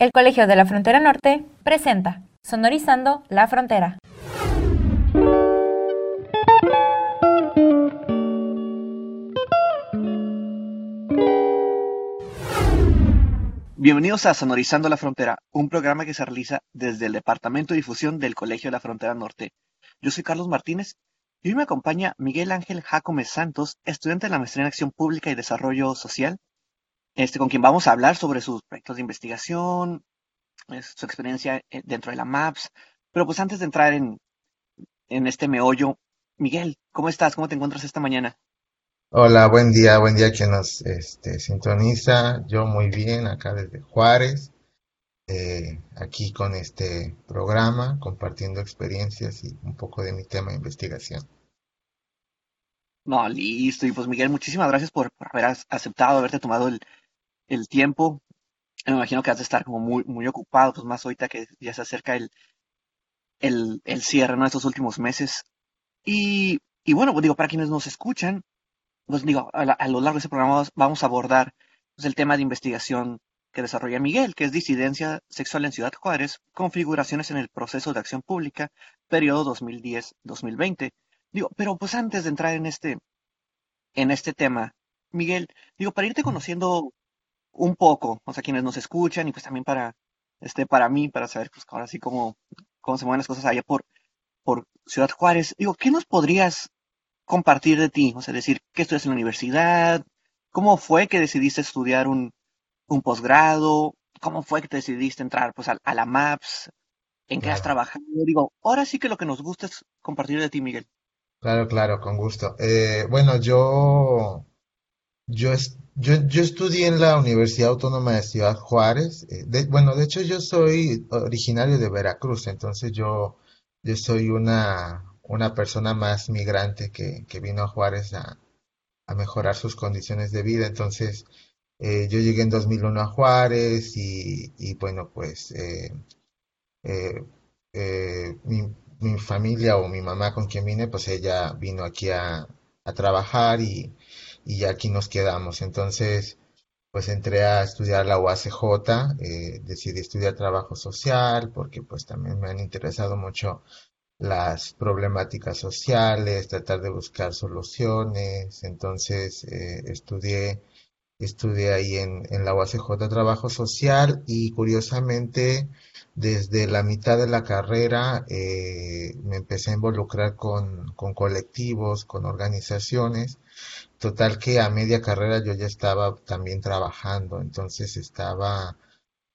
El Colegio de la Frontera Norte presenta Sonorizando la Frontera. Bienvenidos a Sonorizando la Frontera, un programa que se realiza desde el Departamento de Difusión del Colegio de la Frontera Norte. Yo soy Carlos Martínez y hoy me acompaña Miguel Ángel Jacome Santos, estudiante de la Maestría en Acción Pública y Desarrollo Social, este, con quien vamos a hablar sobre sus proyectos de investigación, su experiencia eh, dentro de la MAPS. Pero pues antes de entrar en, en este meollo, Miguel, ¿cómo estás? ¿Cómo te encuentras esta mañana? Hola, buen día, buen día quien nos este, sintoniza. Yo muy bien, acá desde Juárez, eh, aquí con este programa, compartiendo experiencias y un poco de mi tema de investigación. No, listo. Y pues Miguel, muchísimas gracias por, por haber aceptado, haberte tomado el, el tiempo. Me imagino que has de estar como muy, muy ocupado, pues más ahorita que ya se acerca el, el, el cierre, ¿no? Estos últimos meses. Y, y bueno, pues digo, para quienes nos escuchan, pues digo, a, la- a lo largo de este programa vamos a abordar pues, el tema de investigación que desarrolla Miguel, que es disidencia sexual en Ciudad Juárez, configuraciones en el proceso de acción pública, periodo 2010-2020. Digo, pero pues antes de entrar en este, en este tema, Miguel, digo, para irte conociendo un poco, o sea, quienes nos escuchan y pues también para, este, para mí, para saber pues ahora sí cómo, cómo se mueven las cosas allá por, por Ciudad Juárez, digo, ¿qué nos podrías compartir de ti? O sea, decir, ¿qué estudias en la universidad? ¿Cómo fue que decidiste estudiar un, un posgrado? ¿Cómo fue que te decidiste entrar pues a, a la MAPS? ¿En qué has trabajado? Digo, ahora sí que lo que nos gusta es compartir de ti, Miguel. claro, claro, con gusto. Eh, bueno, yo, yo, es- yo, yo estudié en la Universidad Autónoma de Ciudad Juárez. eh, bueno, de hecho yo soy originario de Veracruz, entonces yo, yo soy una, una persona más migrante que, que vino a Juárez a, a mejorar sus condiciones de vida. Entonces, eh, yo llegué en 2001 a Juárez y, y bueno, pues... eh, eh, mi, mi familia o mi mamá con quien vine, pues ella vino aquí a, a trabajar y, y aquí nos quedamos. Entonces, pues entré a estudiar la UACJ, eh, decidí estudiar trabajo social porque pues también me han interesado mucho las problemáticas sociales, tratar de buscar soluciones. Entonces, eh, estudié Estudié ahí en, en la UACJ Trabajo Social y curiosamente desde la mitad de la carrera eh, me empecé a involucrar con, con colectivos, con organizaciones. Total que a media carrera yo ya estaba también trabajando, entonces estaba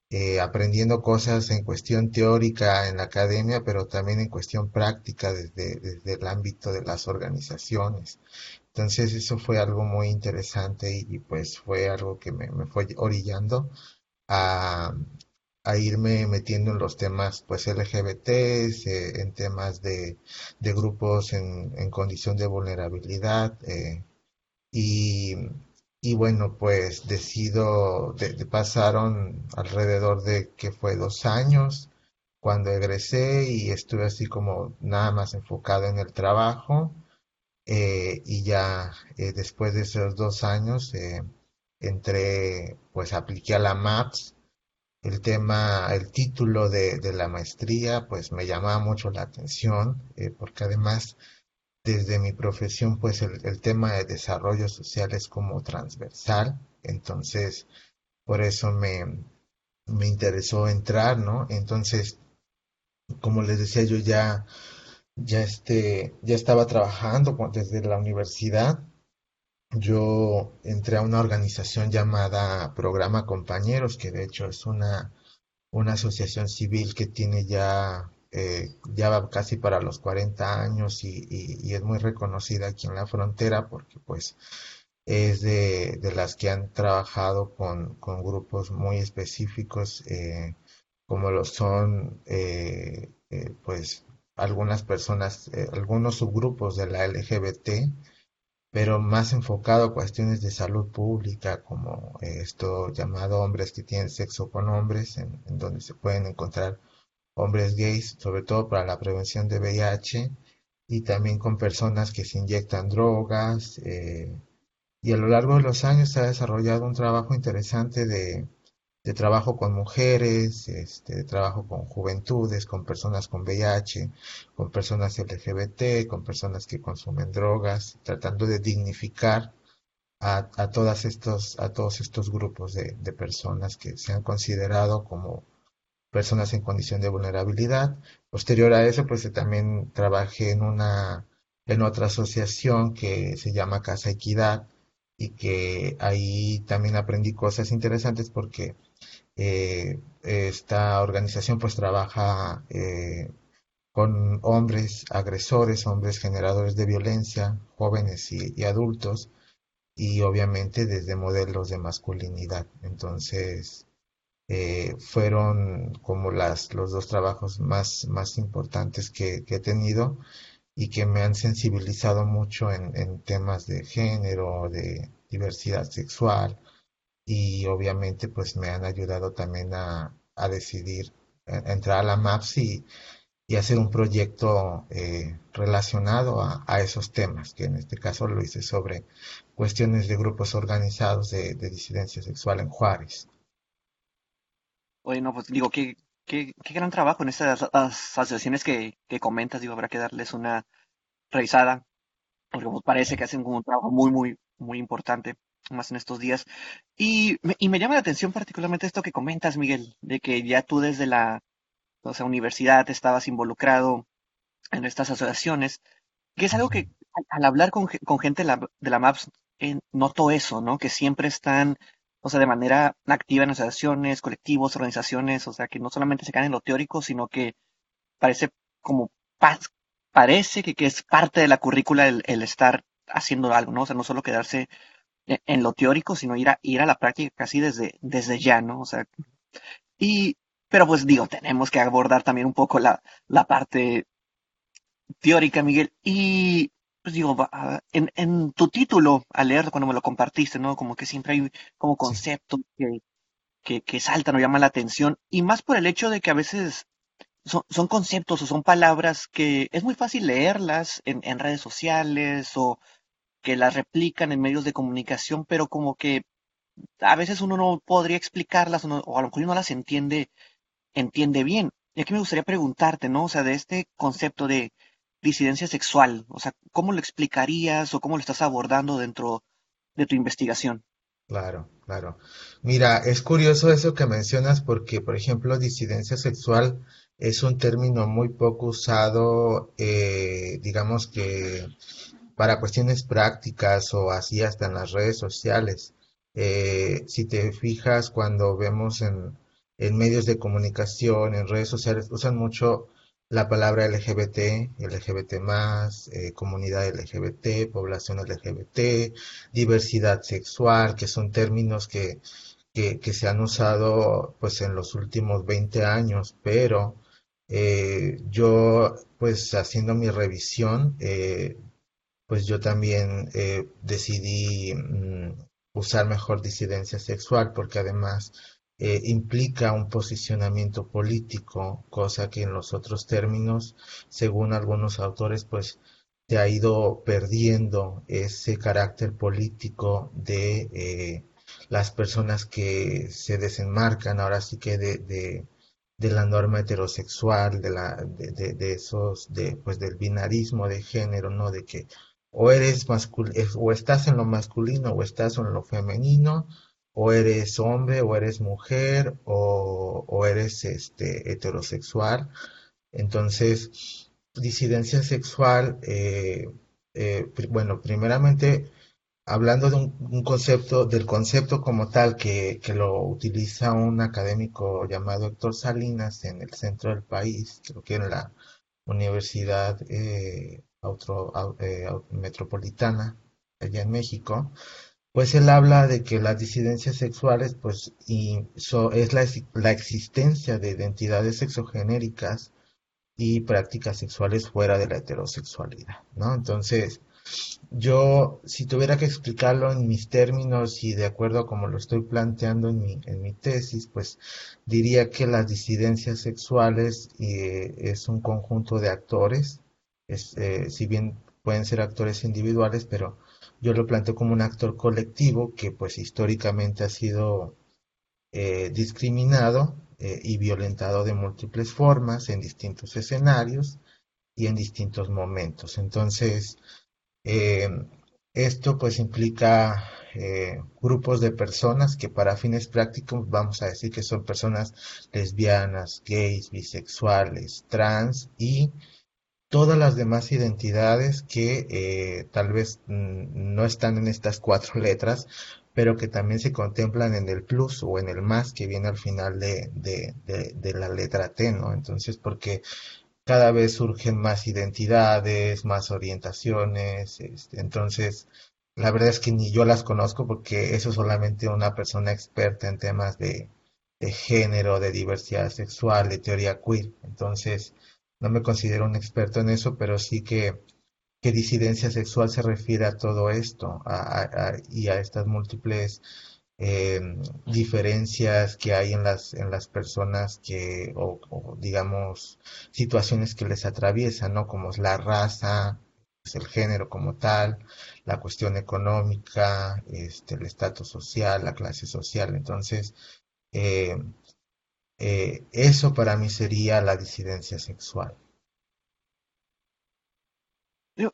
eh, aprendiendo cosas en cuestión teórica en la academia, pero también en cuestión práctica desde, desde el ámbito de las organizaciones. Entonces eso fue algo muy interesante y, pues fue algo que me, me fue orillando a, a irme metiendo en los temas pues LGBTs, eh, en temas de, de grupos en, en condición de vulnerabilidad eh, y, y bueno pues decido, de, pasaron alrededor de que fue dos años cuando egresé y estuve así como nada más enfocado en el trabajo eh, y ya eh, después de esos dos años eh, entré, pues apliqué a la MAPS. El tema, el título de, de la maestría, pues me llamaba mucho la atención, eh, porque además desde mi profesión, pues el, tema de desarrollo social es como transversal. Entonces, por eso me, me interesó entrar, ¿no? Entonces, como les decía, yo ya ya este, ya estaba trabajando desde la universidad. Yo entré a una organización llamada Programa Compañeros, que de hecho es una, una asociación civil que tiene ya, eh, ya va casi para los 40 años y, es muy reconocida aquí en la frontera porque pues es de, las que han trabajado con, grupos muy específicos, eh, como lo son, eh, eh, pues, algunas personas, eh, algunos subgrupos de la LGBT, pero más enfocado a cuestiones de salud pública, como esto llamado hombres que tienen sexo con hombres, en donde se pueden encontrar hombres gays, sobre todo para la prevención de VIH, y también con personas que se inyectan drogas, eh, y a lo largo de los años se ha desarrollado un trabajo interesante de, trabajo con mujeres, este, de trabajo con juventudes, con personas con VIH, con personas LGBT, con personas que consumen drogas, tratando de dignificar a, a, todas estos, a todos estos grupos de, de personas que se han considerado como personas en condición de vulnerabilidad. Posterior a eso, pues también trabajé en una, en otra asociación que se llama Casa Equidad y que ahí también aprendí cosas interesantes porque eh, esta organización pues trabaja eh, con hombres agresores, hombres generadores de violencia, jóvenes y, y, adultos, y obviamente desde modelos de masculinidad. Entonces, eh, fueron como las, los dos trabajos más, más importantes que, he tenido y que me han sensibilizado mucho en, temas de género, de diversidad sexual, y obviamente pues me han ayudado también a, decidir a entrar a la MAPS y, y hacer un proyecto eh, relacionado a, a, esos temas, que en este caso lo hice sobre cuestiones de grupos organizados de, de disidencia sexual en Juárez. Oye, no, pues digo, qué, qué, qué gran trabajo en estas asociaciones que, que comentas, digo, habrá que darles una revisada, porque pues, parece que hacen un trabajo muy, muy, muy importante más en estos días. Y me, y me llama la atención particularmente esto que comentas, Miguel, de que ya tú desde la o sea, universidad estabas involucrado en estas asociaciones, que es algo que al hablar con, con gente de la, de la MAPS, eh, noto eso, ¿no? Que siempre están, o sea, de manera activa en asociaciones, colectivos, organizaciones, o sea, que no solamente se quedan en lo teórico, sino que parece como, parece que, que es parte de la currícula el, estar haciendo algo, ¿no? O sea, no solo quedarse en lo teórico, sino ir a, ir a la práctica casi desde, desde ya, ¿no? O sea, y, pero pues digo, tenemos que abordar también un poco la, la parte teórica, Miguel. Y pues digo, en, en tu título, al leer cuando me lo compartiste, ¿no? Como que siempre hay como conceptos que, que, que saltan o llaman la atención, y más por el hecho de que a veces son, son conceptos o son palabras que es muy fácil leerlas en, en redes sociales o que las replican en medios de comunicación, pero como que a veces uno no podría explicarlas o, no, o a lo mejor uno las entiende, entiende bien. Y aquí me gustaría preguntarte, ¿no? O sea, de este concepto de disidencia sexual, o sea, ¿cómo lo explicarías o cómo lo estás abordando dentro de tu investigación? Claro, claro. Mira, es curioso eso que mencionas porque, por ejemplo, disidencia sexual es un término muy poco usado, eh, digamos que para cuestiones prácticas o así hasta en las redes sociales. Eh, si te fijas cuando vemos en, en, medios de comunicación, en redes sociales, usan mucho la palabra LGBT, LGBT más, eh, comunidad LGBT, población LGBT, diversidad sexual, que son términos que, que, se han usado pues en los últimos 20 años, pero eh, yo pues haciendo mi revisión eh, pues yo también eh, decidí mm, usar mejor disidencia sexual porque además eh, implica un posicionamiento político, cosa que en los otros términos, según algunos autores, pues se ha ido perdiendo ese carácter político de eh, las personas que se desenmarcan ahora sí que de, de, la norma heterosexual, de, la, de, de, de esos, de, pues del binarismo de género, ¿no? De que o eres masculino, o estás en lo masculino o estás en lo femenino, o eres hombre o eres mujer o, o eres este heterosexual. Entonces, disidencia sexual, eh, eh, bueno, primeramente hablando de un, concepto, del concepto como tal que, que, lo utiliza un académico llamado Héctor Salinas en el centro del país, creo que en la Universidad eh, eh, metropolitana allá en México, pues él habla de que las disidencias sexuales pues y so, es la, la, existencia de identidades sexogenéricas y prácticas sexuales fuera de la heterosexualidad, ¿no? Entonces, yo, si tuviera que explicarlo en mis términos y de acuerdo a como lo estoy planteando en mi, en mi tesis, pues diría que las disidencias sexuales eh, es un conjunto de actores es, eh, si bien pueden ser actores individuales, pero yo lo planteo como un actor colectivo que pues históricamente ha sido eh, discriminado eh, y violentado de múltiples formas en distintos escenarios y en distintos momentos. Entonces, eh, esto pues implica grupos de personas que para fines prácticos vamos a decir que son personas lesbianas, gays, bisexuales, trans y todas las demás identidades que tal vez mm, no están en estas cuatro letras, pero que también se contemplan en el plus o en el más que viene al final de, de, la letra T, ¿no? Entonces, porque cada vez surgen más identidades, más orientaciones, este, entonces, la verdad es que ni yo las conozco porque eso es solamente una persona experta en temas de género, de diversidad sexual, de teoría queer, entonces, no me considero un experto en eso, pero sí que que disidencia sexual se refiere a todo esto y a estas múltiples eh, diferencias que hay en las, en las personas que, o, digamos, situaciones que les atraviesan, ¿no? Como es la raza, el género como tal, la cuestión económica, este, el estatus social, la clase social. Entonces, eh, eh, eso para mí sería la disidencia sexual.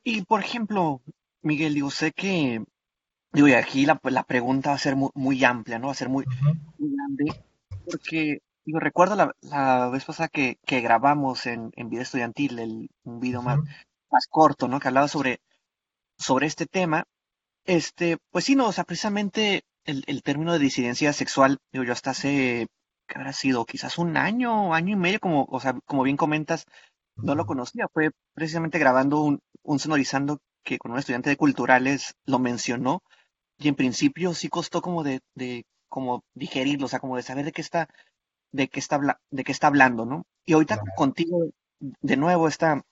Y por ejemplo, Miguel, digo, sé que, digo, y aquí la, la pregunta va a ser muy, amplia, ¿no? Va a ser muy, grande, porque, digo, recuerdo la, la vez pasada que, que grabamos en, en video estudiantil, el, un video más, más corto, ¿no? Que hablaba sobre, sobre este tema. Este, pues sí, no, o sea, precisamente el, el término de disidencia sexual, digo, yo hasta hace, ¿qué habrá sido? Quizás un año, año y medio, como, o sea, como bien comentas, no lo conocía. Fue precisamente grabando un, un sonorizando que con un estudiante de culturales lo mencionó y en principio sí costó como de, de como digerirlo, o sea, como de saber de qué está, de qué está, de qué está hablando, ¿no? Y ahorita contigo de nuevo esta,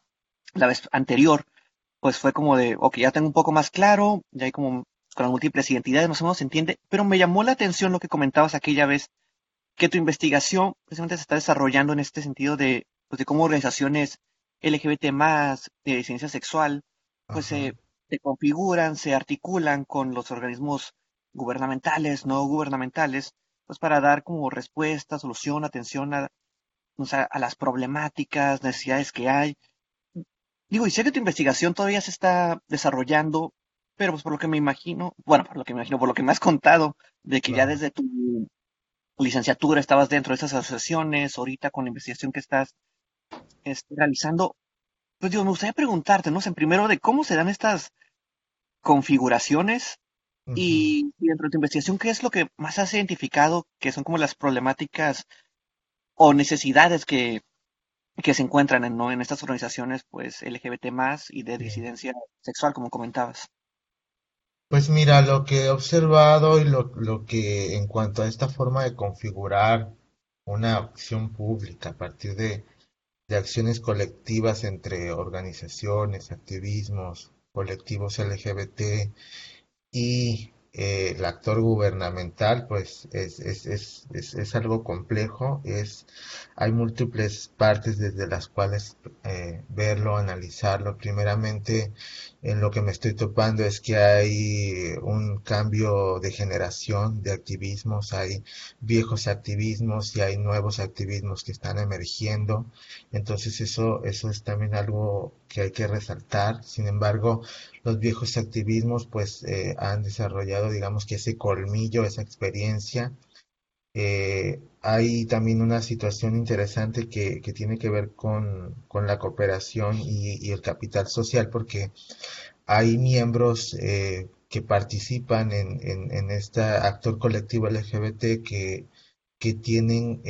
la vez anterior, pues fue como de, ok, ya tengo un poco más claro, ya hay como con las múltiples identidades, más o menos se entiende, pero me llamó la atención lo que comentabas aquella vez, que tu investigación precisamente se está desarrollando en este sentido de pues, de cómo organizaciones LGBT más de ciencia sexual, pues se, configuran, se articulan con los organismos gubernamentales, no gubernamentales, pues para dar como respuesta, solución, atención a, a las problemáticas, necesidades que hay. Digo, y sé que tu investigación todavía se está desarrollando, pero pues por lo que me imagino, bueno, por lo que me imagino, por lo que me has contado, de que ya desde tu licenciatura estabas dentro de esas asociaciones, ahorita con la investigación que estás este, realizando, pues digo, me gustaría preguntarte, ¿no? En primero de cómo se dan estas configuraciones y, dentro de tu investigación, ¿qué es lo que más has identificado que son como las problemáticas o necesidades que, que se encuentran en, ¿no? en estas organizaciones pues LGBT más y de disidencia sexual, como comentabas? Pues mira, lo que he observado y lo, lo que en cuanto a esta forma de configurar una acción pública a partir de de acciones colectivas entre organizaciones, activismos, colectivos LGBT y eh, el actor gubernamental, pues es, es, es, es, algo complejo, es, hay múltiples partes desde las cuales eh, verlo, analizarlo. Primeramente, en lo que me estoy topando es que hay un cambio de generación de activismos, hay viejos activismos y hay nuevos activismos que están emergiendo. Entonces eso, eso es también algo que hay que resaltar. Sin embargo, los viejos activismos pues eh, han desarrollado digamos que ese colmillo, esa experiencia. Eh, hay también una situación interesante que, tiene que ver con, la cooperación y, el capital social porque hay miembros eh, que participan en, en, este actor colectivo LGBT que, que tienen,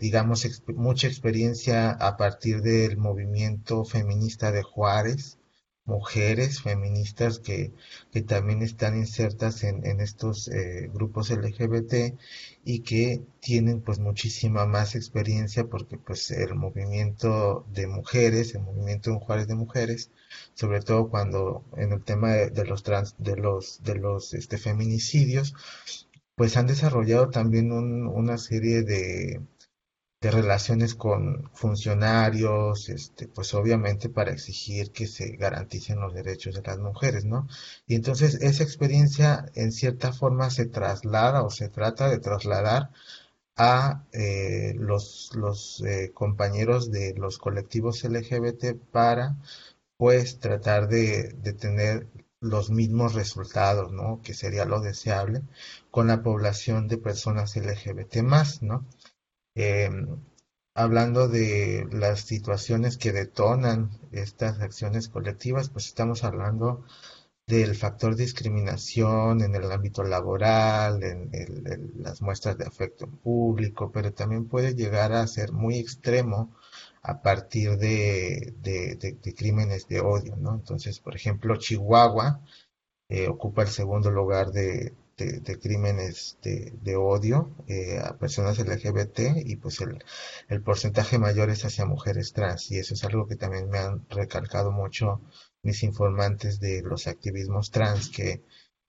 digamos, mucha experiencia a partir del movimiento feminista de Juárez, mujeres feministas que, que también están insertas en, en estos eh, grupos LGBT y que tienen pues muchísima más experiencia porque pues el movimiento de mujeres, el movimiento en Juárez de mujeres, sobre todo cuando en el tema de, los trans, de los, de los este, feminicidios, pues han desarrollado también una serie de, de relaciones con funcionarios, este, pues obviamente para exigir que se garanticen los derechos de las mujeres, ¿no? Y entonces esa experiencia en cierta forma se traslada o se trata de trasladar a eh, los, los eh, compañeros de los colectivos LGBT para pues tratar de, de, tener los mismos resultados, ¿no? Que sería lo deseable con la población de personas LGBT más, ¿no? Em, hablando de las situaciones que detonan estas acciones colectivas, pues estamos hablando del factor discriminación en el ámbito laboral, en, las muestras de afecto público, pero también puede llegar a ser muy extremo a partir de, crímenes de odio, ¿no? Entonces, por ejemplo, Chihuahua eh, ocupa el segundo lugar de, crímenes de, odio eh, a personas LGBT y pues el, el porcentaje mayor es hacia mujeres trans y eso es algo que también me han recalcado mucho mis informantes de los activismos trans, que,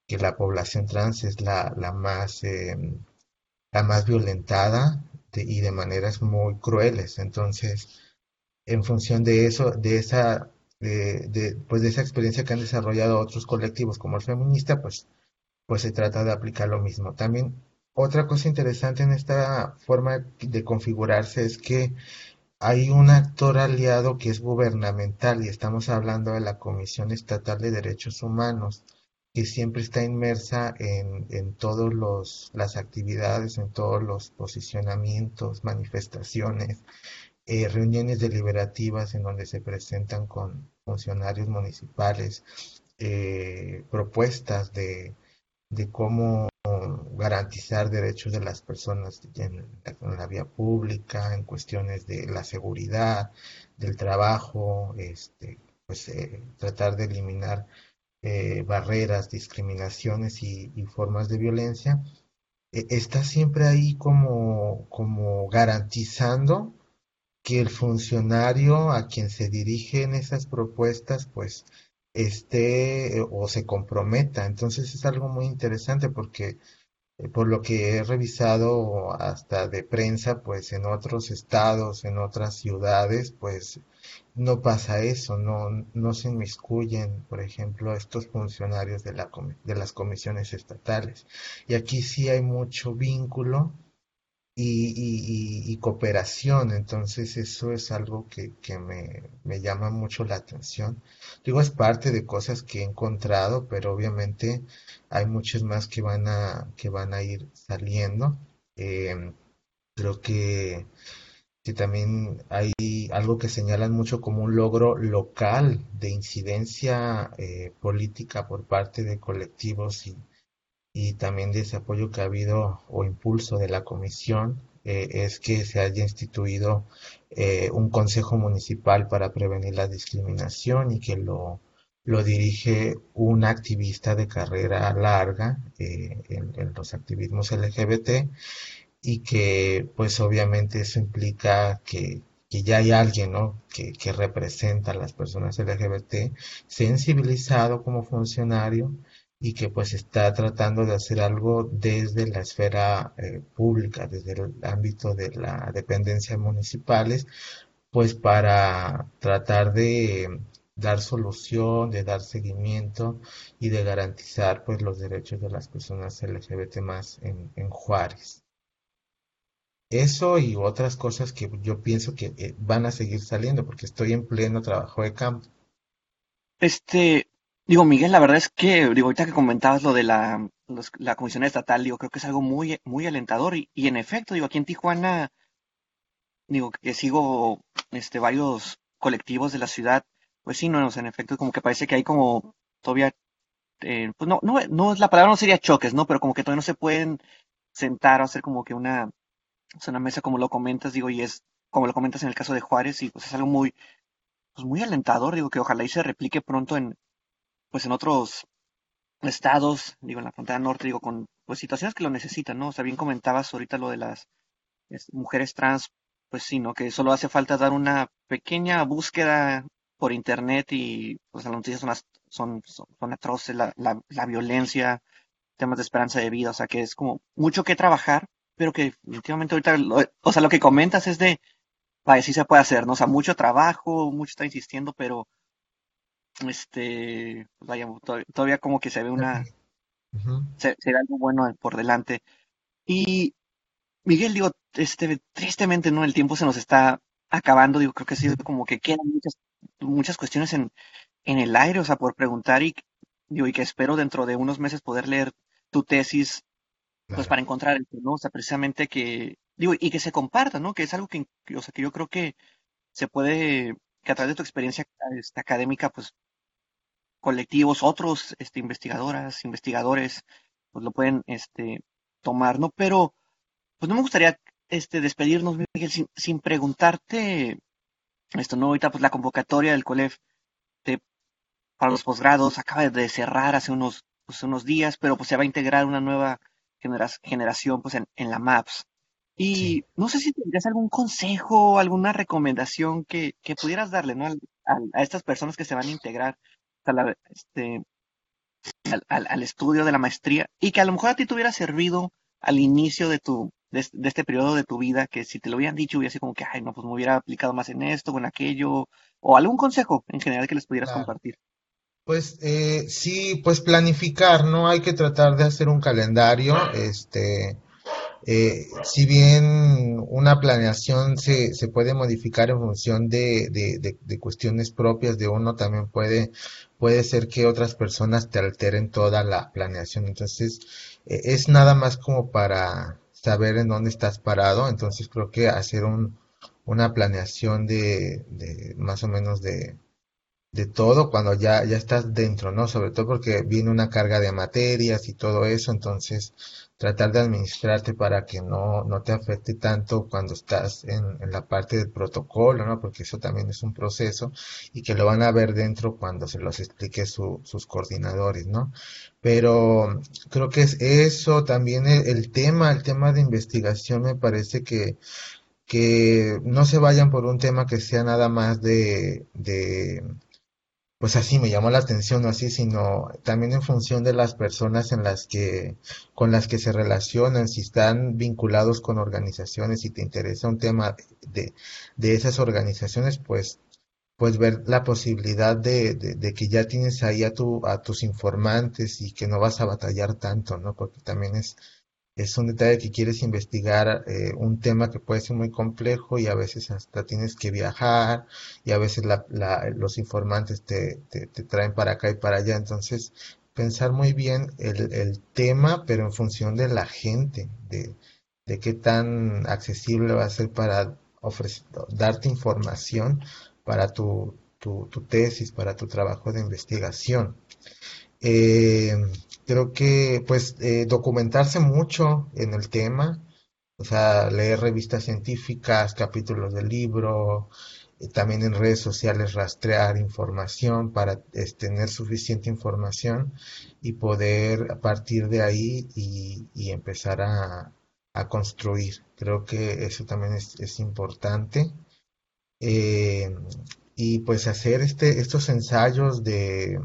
que la población trans es la, la más, em, la más violentada y de maneras muy crueles. Entonces, en función de eso, de esa, de, pues de esa experiencia que han desarrollado otros colectivos como el feminista, pues, pues se trata de aplicar lo mismo. También otra cosa interesante en esta forma de configurarse es que hay un actor aliado que es gubernamental y estamos hablando de la Comisión Estatal de Derechos Humanos, que siempre está inmersa en, en todas las actividades, en todos los posicionamientos, manifestaciones, eh, reuniones deliberativas en donde se presentan con funcionarios municipales eh, propuestas de, de cómo garantizar derechos de las personas en, la vía pública, en cuestiones de la seguridad, del trabajo, este, pues eh, tratar de eliminar eh, barreras, discriminaciones y, formas de violencia, e, está siempre ahí como, como garantizando que el funcionario a quien se dirigen esas propuestas, pues esté o se comprometa. Entonces es algo muy interesante porque eh, por lo que he revisado hasta de prensa, pues en otros estados, en otras ciudades, pues no pasa eso, no, no se inmiscuyen, por ejemplo, estos funcionarios de, la, de las comisiones estatales. Y aquí sí hay mucho vínculo y, cooperación. Entonces eso es algo que, me, llama mucho la atención. Digo, es parte de cosas que he encontrado, pero obviamente hay muchas más que van a, que van a ir saliendo. Eh, creo que, que también hay algo que señalan mucho como un logro local de incidencia eh, política por parte de colectivos y y también de ese apoyo que ha habido o impulso de la comisión eh, es que se haya instituido eh, un consejo municipal para prevenir la discriminación y que lo, lo dirige un activista de carrera larga eh, en, los activismos LGBT y que pues obviamente eso implica que, que ya hay alguien ¿no? que, que representa a las personas LGBT sensibilizado como funcionario y que pues está tratando de hacer algo desde la esfera eh, pública, desde el ámbito de la dependencia municipales, pues para tratar de dar solución, de dar seguimiento y de garantizar pues los derechos de las personas LGBT más en, Juárez. Eso y otras cosas que yo pienso que eh, van a seguir saliendo porque estoy en pleno trabajo de campo. Este, Digo, Miguel, la verdad es que, digo, ahorita que comentabas lo de la, la comisión estatal, digo, creo que es algo muy, muy alentador y, y en efecto, digo, aquí en Tijuana, digo, que sigo este, varios colectivos de la ciudad, pues sí, no, en efecto, como que parece que hay como todavía, eh, pues no, no, no, la palabra no sería choques, ¿no? Pero como que todavía no se pueden sentar o hacer como que una, o sea, una mesa como lo comentas, digo, y es como lo comentas en el caso de Juárez, y pues es algo muy, pues muy alentador, digo, que ojalá y se replique pronto en, pues en otros estados, digo, en la frontera norte, digo, con pues situaciones que lo necesitan, ¿no? O sea, bien comentabas ahorita lo de las mujeres trans, pues sí, ¿no? Que solo hace falta dar una pequeña búsqueda por internet y pues las noticias son, son, son, atroces, la, la, violencia, temas de esperanza de vida, o sea, que es como mucho que trabajar, pero que definitivamente ahorita, o sea, lo que comentas es de, vaya, sí se puede hacer, ¿no? O sea, mucho trabajo, mucho está insistiendo, pero este, pues vaya, todavía como que se ve una, se, ve algo bueno por delante. Y Miguel, digo, este, tristemente, ¿no? El tiempo se nos está acabando, digo, creo que ha sido como que quedan muchas, muchas cuestiones en, en el aire, o sea, por preguntar y, digo, y que espero dentro de unos meses poder leer tu tesis, pues Claro, para encontrar el ¿no? O sea, precisamente que, digo, y que se comparta, ¿no? Que es algo que, que, o sea, que yo creo que se puede, que a través de tu experiencia este, académica, pues colectivos, otros, este, investigadoras, investigadores, pues lo pueden, este, tomar, ¿no? Pero, pues no me gustaría, este, despedirnos, Miguel, sin, sin preguntarte, esto, ¿no? Ahorita, pues la convocatoria del COLEF de- para los posgrados acaba de cerrar hace unos, pues, unos días, pero pues se va a integrar una nueva genera- generación, pues en, en la MAPS. sí. Y no sé si tendrías algún consejo, alguna recomendación que, que pudieras darle, ¿no? al- a estas personas que se van a integrar la- este, al, al- al estudio de la maestría y que a lo mejor a ti te hubiera servido al inicio de tu, de, es- de este periodo de tu vida, que si te lo hubieran dicho hubiera sido como que, ay, no, pues me hubiera aplicado más en esto o en aquello, o algún consejo en general que les pudieras Claro. compartir. Pues eh, sí, pues planificar, ¿no? Hay que tratar de hacer un calendario, este, Eh, si bien una planeación se, se puede modificar en función de, de- cuestiones propias de uno, también puede, puede ser que otras personas te alteren toda la planeación. Entonces, eh, es nada más como para saber en dónde estás parado. Entonces, creo que hacer un, una planeación de, de más o menos de de todo cuando ya, ya estás dentro, ¿no? Sobre todo porque viene una carga de materias y todo eso, entonces tratar de administrarte para que no, no te afecte tanto cuando estás en, en la parte del protocolo, ¿no? Porque eso también es un proceso y que lo van a ver dentro cuando se los explique su- sus coordinadores, ¿no? Pero creo que es eso, también el, el tema, el tema de investigación me parece que que no se vayan por un tema que sea nada más de, de pues así me llamó la atención, no así, sino también en función de las personas en las que, con las que se relacionan, si están vinculados con organizaciones, si te interesa un tema de, esas organizaciones, pues, pues ver la posibilidad de, de, de que ya tienes ahí a tu, a tus informantes y que no vas a batallar tanto, ¿no? Porque también es, es un detalle que quieres investigar eh, un tema que puede ser muy complejo y a veces hasta tienes que viajar y a veces los informantes te, te- traen para acá y para allá. Entonces, pensar muy bien el, el tema, pero en función de la gente, de, de qué tan accesible va a ser para ofrecer, darte información para tu, tu, tu tesis, para tu trabajo de investigación. Eh, creo que pues eh, documentarse mucho en el tema, o sea, leer revistas científicas, capítulos del libro, eh, también en redes sociales rastrear información para tener suficiente información y poder partir de ahí y, y empezar a, a construir. Creo que eso también es, es importante. Eh, y pues hacer este, estos ensayos de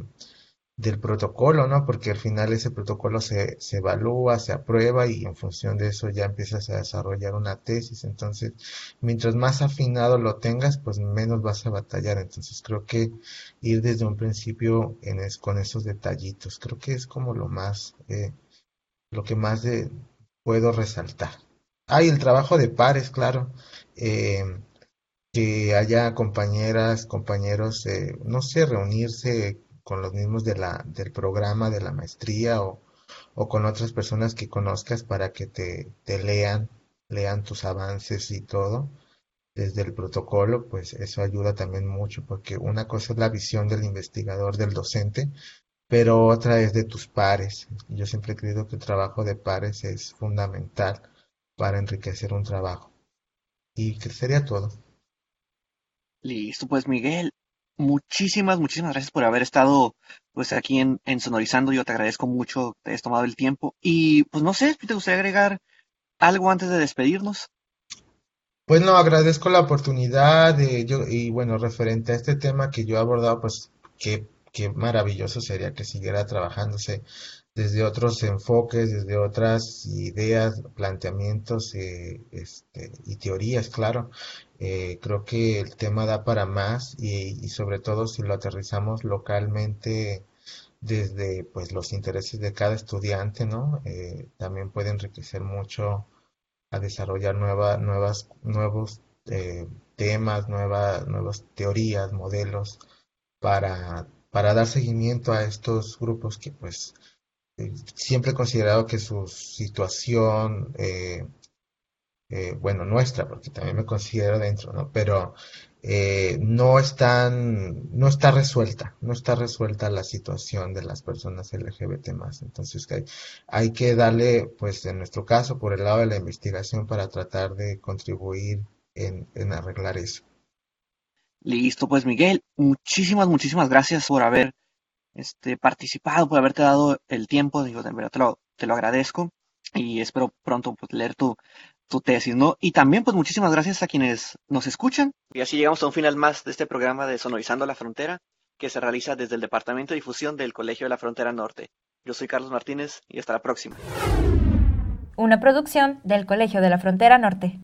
del protocolo, ¿no? Porque al final ese protocolo se, se evalúa, se aprueba y en función de eso ya empiezas a desarrollar una tesis. Entonces, mientras más afinado lo tengas, pues menos vas a batallar. Entonces, creo que ir desde un principio en es- con esos detallitos, creo que es como lo más, eh, lo que más de- puedo resaltar. Ah, y el trabajo de pares, claro. Eh, que haya compañeras, compañeros, eh, no sé, reunirse con los mismos de la, del programa de la maestría o, con otras personas que conozcas para que te, te lean, lean tus avances y todo desde el protocolo, pues eso ayuda también mucho porque una cosa es la visión del investigador, del docente, pero otra es de tus pares. Yo siempre he creído que el trabajo de pares es fundamental para enriquecer un trabajo. Y que sería todo. Listo, pues Miguel, muchísimas, muchísimas gracias por haber estado pues aquí en, Sonorizando. Yo te agradezco mucho que te hayas tomado el tiempo. Y pues no sé, te gustaría agregar algo antes de despedirnos. Pues no, agradezco la oportunidad de yo, y bueno, referente a este tema que yo he abordado, pues qué, qué maravilloso sería que siguiera trabajándose desde otros enfoques, desde otras ideas, planteamientos eh, este, y teorías, claro. Eh, creo que el tema da para más y, y sobre todo si lo aterrizamos localmente desde pues los intereses de cada estudiante, ¿no? Eh, también puede enriquecer mucho desarrollar nueva, nuevas, nuevos eh, temas, nuevas teorías, modelos para, para dar seguimiento a estos grupos que pues eh, siempre he considerado que su situación, eh, bueno, nuestra, porque también me considero dentro, ¿no? Pero eh, no están, no está resuelta, no está resuelta la situación de las personas LGBT más. Entonces hay, hay que darle, pues en nuestro caso, por el lado de la investigación para tratar de contribuir en, arreglar eso. Listo, pues Miguel, muchísimas, muchísimas gracias por haber este, participado, por haberte dado el tiempo, digo, de verdad te lo, te lo agradezco y espero pronto pues, leer tu, tu tesis, ¿no? Y también, pues muchísimas gracias a quienes nos escuchan. Y así llegamos a un final más de este programa de Sonorizando la Frontera, que se realiza desde el Departamento de Difusión del Colegio de la Frontera Norte. Yo soy Carlos Martínez y hasta la próxima. Una producción del Colegio de la Frontera Norte.